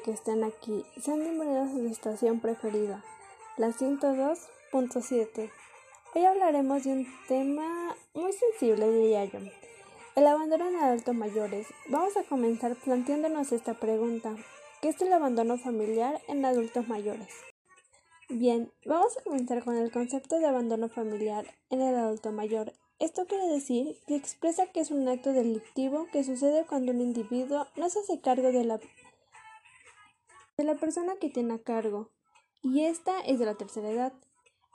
que estén aquí. Sean bienvenidos a la estación preferida, la 102.7. Hoy hablaremos de un tema muy sensible, diría yo. El abandono en adultos mayores. Vamos a comenzar planteándonos esta pregunta. ¿Qué es el abandono familiar en adultos mayores? Bien, vamos a comenzar con el concepto de abandono familiar en el adulto mayor. Esto quiere decir que expresa que es un acto delictivo que sucede cuando un individuo no se hace cargo de la, de la persona que tiene a cargo, y esta es de la tercera edad.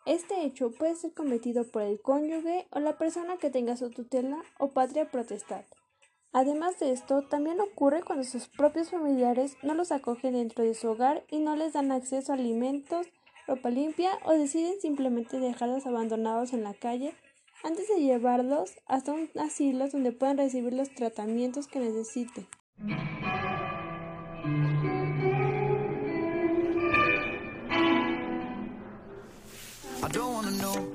Este hecho puede ser cometido por el cónyuge o la persona que tenga su tutela o patria protestad. Además de esto, también ocurre cuando sus propios familiares no los acogen dentro de su hogar y no les dan acceso a alimentos, ropa limpia o deciden simplemente dejarlos abandonados en la calle antes de llevarlos hasta un asilo donde puedan recibir los tratamientos que necesiten.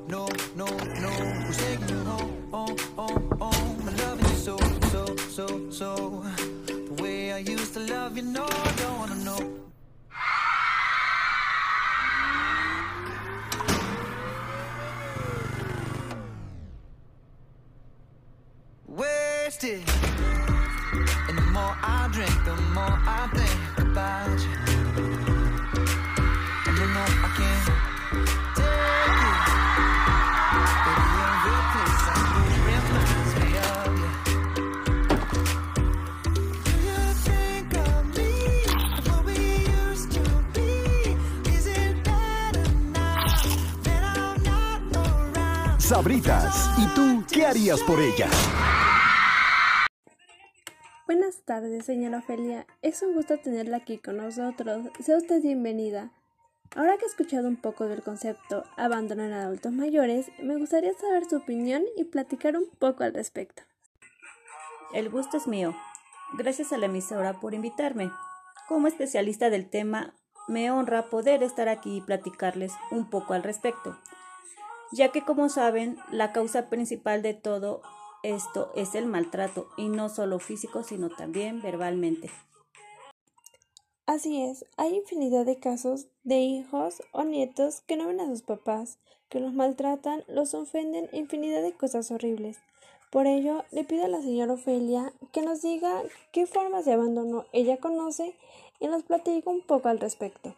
No, no, no. Who's taking you home, home, home, home I love you so, so, so, so. The way I used to love you, no I don't wanna know Sabritas, ¿y tú qué harías por ellas? Buenas tardes, señora Ofelia. Es un gusto tenerla aquí con nosotros. Sea usted bienvenida. Ahora que he escuchado un poco del concepto abandono en adultos mayores, me gustaría saber su opinión y platicar un poco al respecto. El gusto es mío. Gracias a la emisora por invitarme. Como especialista del tema, me honra poder estar aquí y platicarles un poco al respecto, ya que como saben, la causa principal de todo esto es el maltrato, y no solo físico, sino también verbalmente. Así es, hay infinidad de casos de hijos o nietos que no ven a sus papás, que los maltratan, los ofenden, infinidad de cosas horribles. Por ello, le pido a la señora Ofelia que nos diga qué formas de abandono ella conoce y nos platique un poco al respecto.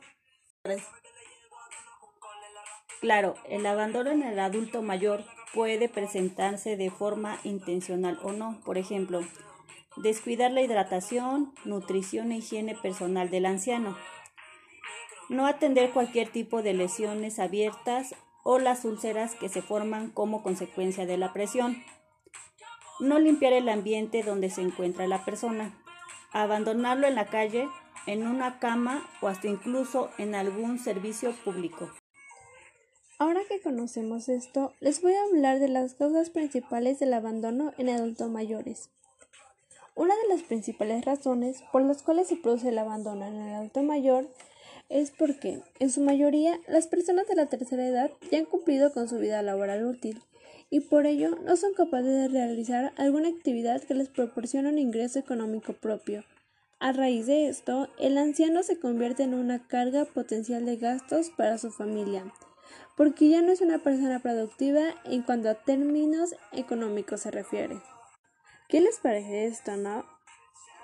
Claro, el abandono en el adulto mayor puede presentarse de forma intencional o no. Por ejemplo, descuidar la hidratación, nutrición e higiene personal del anciano. No atender cualquier tipo de lesiones abiertas o las úlceras que se forman como consecuencia de la presión. No limpiar el ambiente donde se encuentra la persona. Abandonarlo en la calle, en una cama o hasta incluso en algún servicio público. Ahora que conocemos esto, les voy a hablar de las causas principales del abandono en adultos mayores. Una de las principales razones por las cuales se produce el abandono en el adulto mayor es porque, en su mayoría, las personas de la tercera edad ya han cumplido con su vida laboral útil y por ello no son capaces de realizar alguna actividad que les proporcione un ingreso económico propio. A raíz de esto, el anciano se convierte en una carga potencial de gastos para su familia, porque ya no es una persona productiva en cuanto a términos económicos se refiere. ¿Qué les parece esto, no?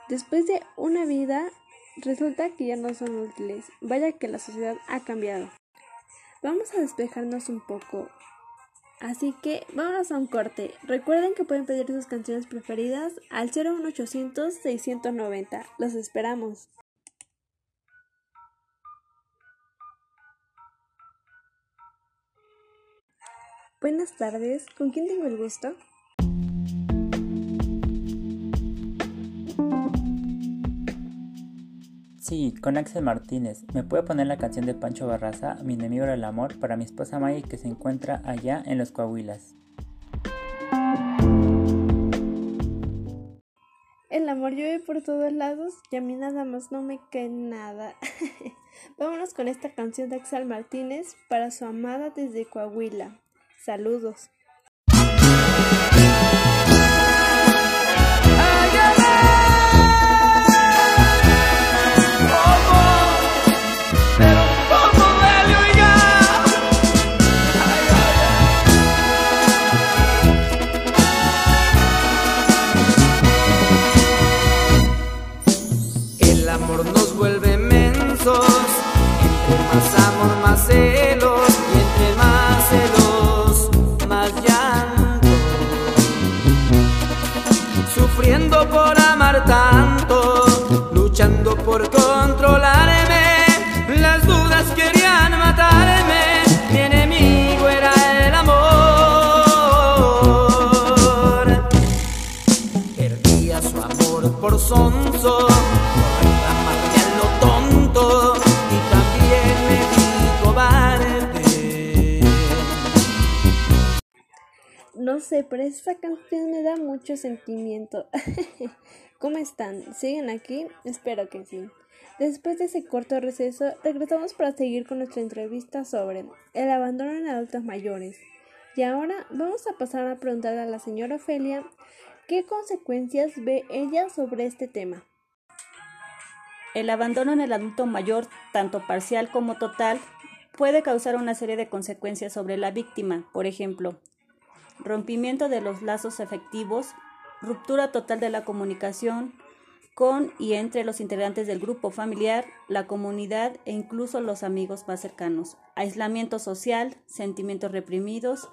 Después de una vida, resulta que ya no son útiles. Vaya que la sociedad ha cambiado. Vamos a despejarnos un poco. Así que vámonos a un corte. Recuerden que pueden pedir sus canciones preferidas al 01800 690. Los esperamos. Buenas tardes, ¿con quién tengo el gusto? Sí, con Axel Martínez. ¿Me puede poner la canción de Pancho Barraza, Mi enemigo del amor, para mi esposa Maggie que se encuentra allá en los Coahuilas? El amor llueve por todos lados y a mí nada más no me cae nada. Vámonos con esta canción de Axel Martínez para su amada desde Coahuila. Saludos. controlarme, las dudas querían matarme, mi enemigo era el amor. Perdía su amor por sonso, por reclamarme lo tonto, y también me di cobarde. No sé, pero esta canción me da mucho sentimiento. ¿Cómo están? ¿Siguen aquí? Espero que sí. Después de ese corto receso, regresamos para seguir con nuestra entrevista sobre el abandono en adultos mayores. Y ahora vamos a pasar a preguntarle a la señora Ofelia qué consecuencias ve ella sobre este tema. El abandono en el adulto mayor, tanto parcial como total, puede causar una serie de consecuencias sobre la víctima, por ejemplo, rompimiento de los lazos efectivos, ruptura total de la comunicación con y entre los integrantes del grupo familiar, la comunidad e incluso los amigos más cercanos, aislamiento social, sentimientos reprimidos,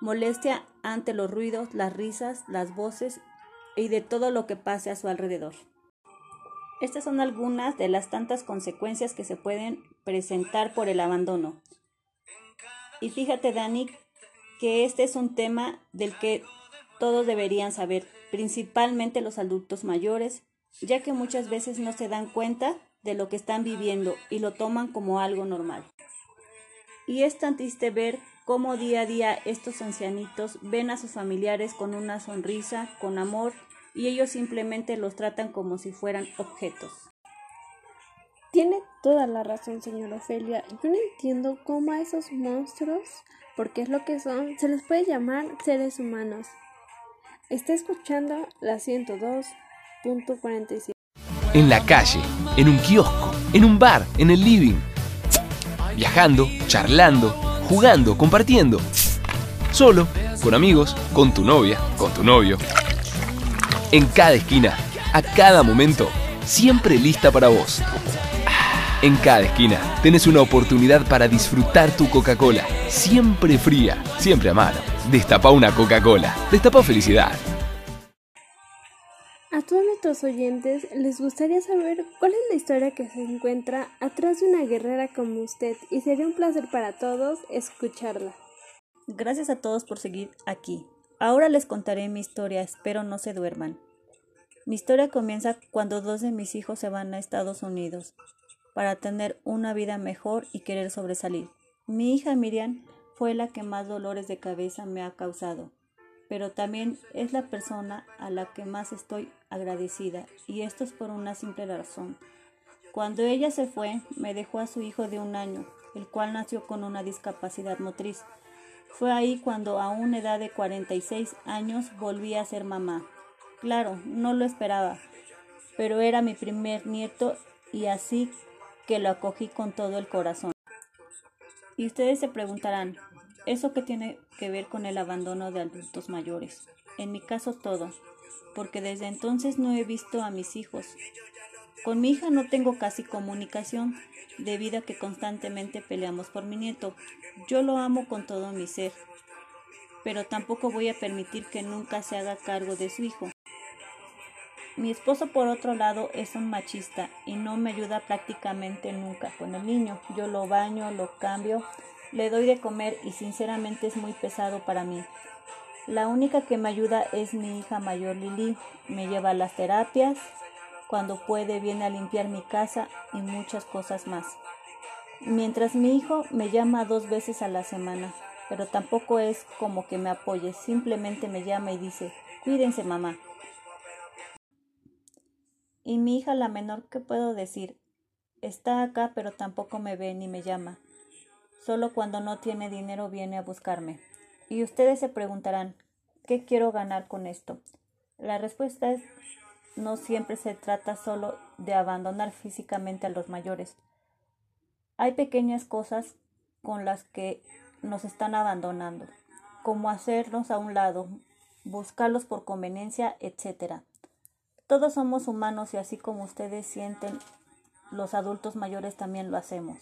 molestia ante los ruidos, las risas, las voces y de todo lo que pase a su alrededor. Estas son algunas de las tantas consecuencias que se pueden presentar por el abandono. Y fíjate, Dani, que este es un tema del que todos deberían saber, principalmente los adultos mayores, ya que muchas veces no se dan cuenta de lo que están viviendo y lo toman como algo normal. Y es tan triste ver cómo día a día estos ancianitos ven a sus familiares con una sonrisa, con amor, y ellos simplemente los tratan como si fueran objetos. Tiene toda la razón, señora Ofelia. Yo no entiendo cómo a esos monstruos, porque es lo que son, se les puede llamar seres humanos. Está escuchando la 102.47. En la calle, en un kiosco, en un bar, en el living. Viajando, charlando, jugando, compartiendo. Solo, con amigos, con tu novia, con tu novio en cada esquina, a cada momento, siempre lista para vos. En cada esquina tenés una oportunidad para disfrutar tu Coca-Cola, siempre fría, siempre a mano. Destapa una Coca-Cola, destapa felicidad. A todos nuestros oyentes les gustaría saber cuál es la historia que se encuentra atrás de una guerrera como usted y sería un placer para todos escucharla. Gracias a todos por seguir aquí. Ahora les contaré mi historia, espero no se duerman. Mi historia comienza cuando dos de mis hijos se van a Estados Unidos para tener una vida mejor y querer sobresalir. Mi hija Miriam fue la que más dolores de cabeza me ha causado, pero también es la persona a la que más estoy agradecida, y esto es por una simple razón. Cuando ella se fue, me dejó a su hijo de un año, el cual nació con una discapacidad motriz. Fue ahí cuando a una edad de 46 años volví a ser mamá. Claro, no lo esperaba, pero era mi primer nieto y así que lo acogí con todo el corazón. Y ustedes se preguntarán, ¿eso qué tiene que ver con el abandono de adultos mayores? En mi caso todo, porque desde entonces no he visto a mis hijos. Con mi hija no tengo casi comunicación, debido a que constantemente peleamos por mi nieto. Yo lo amo con todo mi ser, pero tampoco voy a permitir que nunca se haga cargo de su hijo. Mi esposo, por otro lado, es un machista y no me ayuda prácticamente nunca con el niño. Yo lo baño, lo cambio, le doy de comer y sinceramente es muy pesado para mí. La única que me ayuda es mi hija mayor Lili. Me lleva a las terapias, cuando puede viene a limpiar mi casa y muchas cosas más. Mientras mi hijo me llama dos veces a la semana, pero tampoco es como que me apoye, simplemente me llama y dice, cuídense mamá. Y mi hija la menor, ¿qué puedo decir? Está acá, pero tampoco me ve ni me llama. Solo cuando no tiene dinero viene a buscarme. Y ustedes se preguntarán, ¿qué quiero ganar con esto? La respuesta es no siempre se trata solo de abandonar físicamente a los mayores. Hay pequeñas cosas con las que nos están abandonando, como hacernos a un lado, buscarlos por conveniencia, etc. Todos somos humanos y así como ustedes sienten, los adultos mayores también lo hacemos.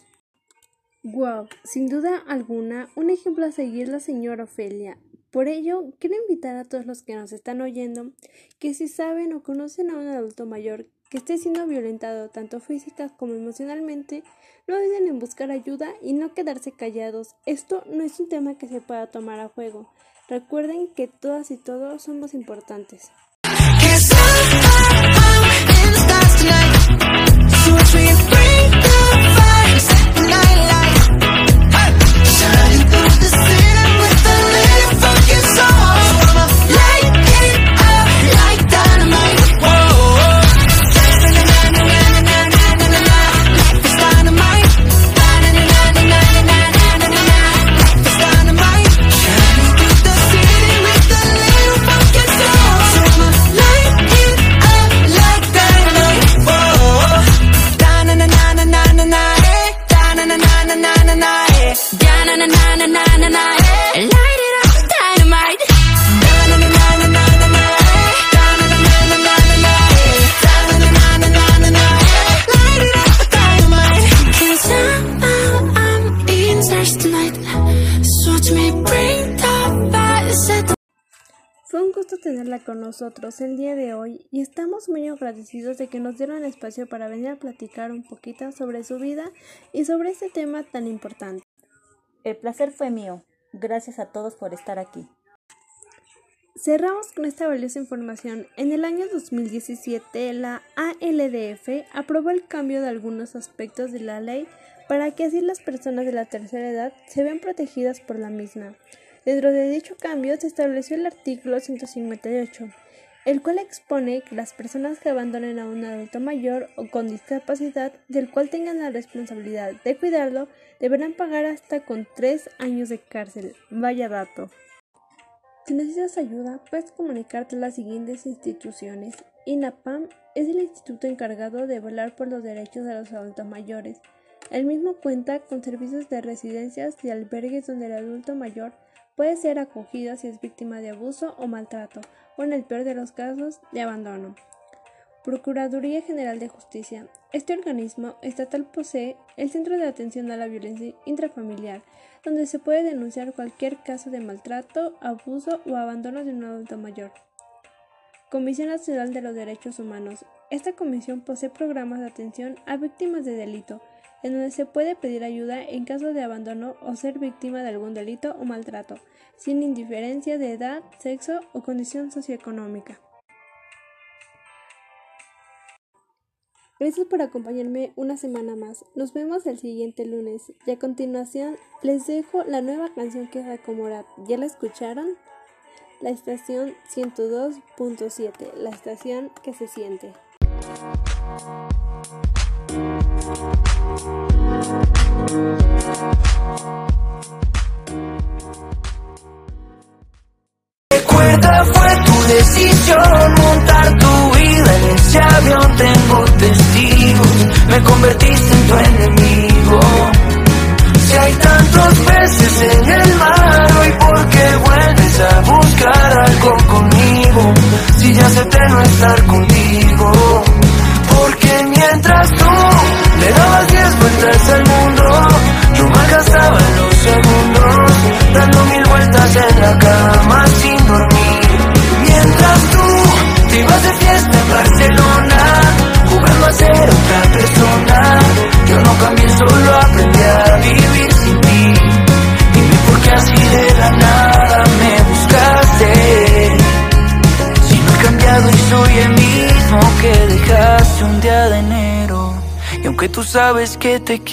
Wow, sin duda alguna, un ejemplo a seguir la señora Ofelia, por ello, quiero invitar a todos los que nos están oyendo que si saben o conocen a un adulto mayor que esté siendo violentado tanto física como emocionalmente, no duden en buscar ayuda y no quedarse callados. Esto no es un tema que se pueda tomar a juego. Recuerden que todas y todos somos importantes. Nosotros el día de hoy y estamos muy agradecidos de que nos dieron espacio para venir a platicar un poquito sobre su vida y sobre este tema tan importante. El placer fue mío. Gracias a todos por estar aquí. Cerramos con esta valiosa información. En el año 2017, la ALDF aprobó el cambio de algunos aspectos de la ley para que así las personas de la tercera edad se vean protegidas por la misma. Dentro de dicho cambio se estableció el artículo 158, el cual expone que las personas que abandonen a un adulto mayor o con discapacidad del cual tengan la responsabilidad de cuidarlo deberán pagar hasta con tres años de cárcel. Vaya dato. Si necesitas ayuda, puedes comunicarte a las siguientes instituciones. INAPAM es el instituto encargado de velar por los derechos de los adultos mayores. El mismo cuenta con servicios de residencias y albergues donde el adulto mayor puede ser acogido si es víctima de abuso o maltrato, o en el peor de los casos, de abandono. Procuraduría General de Justicia. Este organismo estatal posee el Centro de Atención a la Violencia Intrafamiliar, donde se puede denunciar cualquier caso de maltrato, abuso o abandono de un adulto mayor. Comisión Nacional de los Derechos Humanos. Esta comisión posee programas de atención a víctimas de delito, en donde se puede pedir ayuda en caso de abandono o ser víctima de algún delito o maltrato, sin indiferencia de edad, sexo o condición socioeconómica. Gracias por acompañarme una semana más. Nos vemos el siguiente lunes y a continuación les dejo la nueva canción que es Morat. ¿Ya la escucharon? La estación 102.7, la estación que se siente. Recuerda, fue tu decisión montar tu vida en ese avión. Tengo testigos, me convertiste en tu enemigo. Si hay tantos peces en el mar, hoy por qué vuelves a buscar algo conmigo. Si ya acepté no estar contigo, porque mientras tú with the sun sabes que te quiero.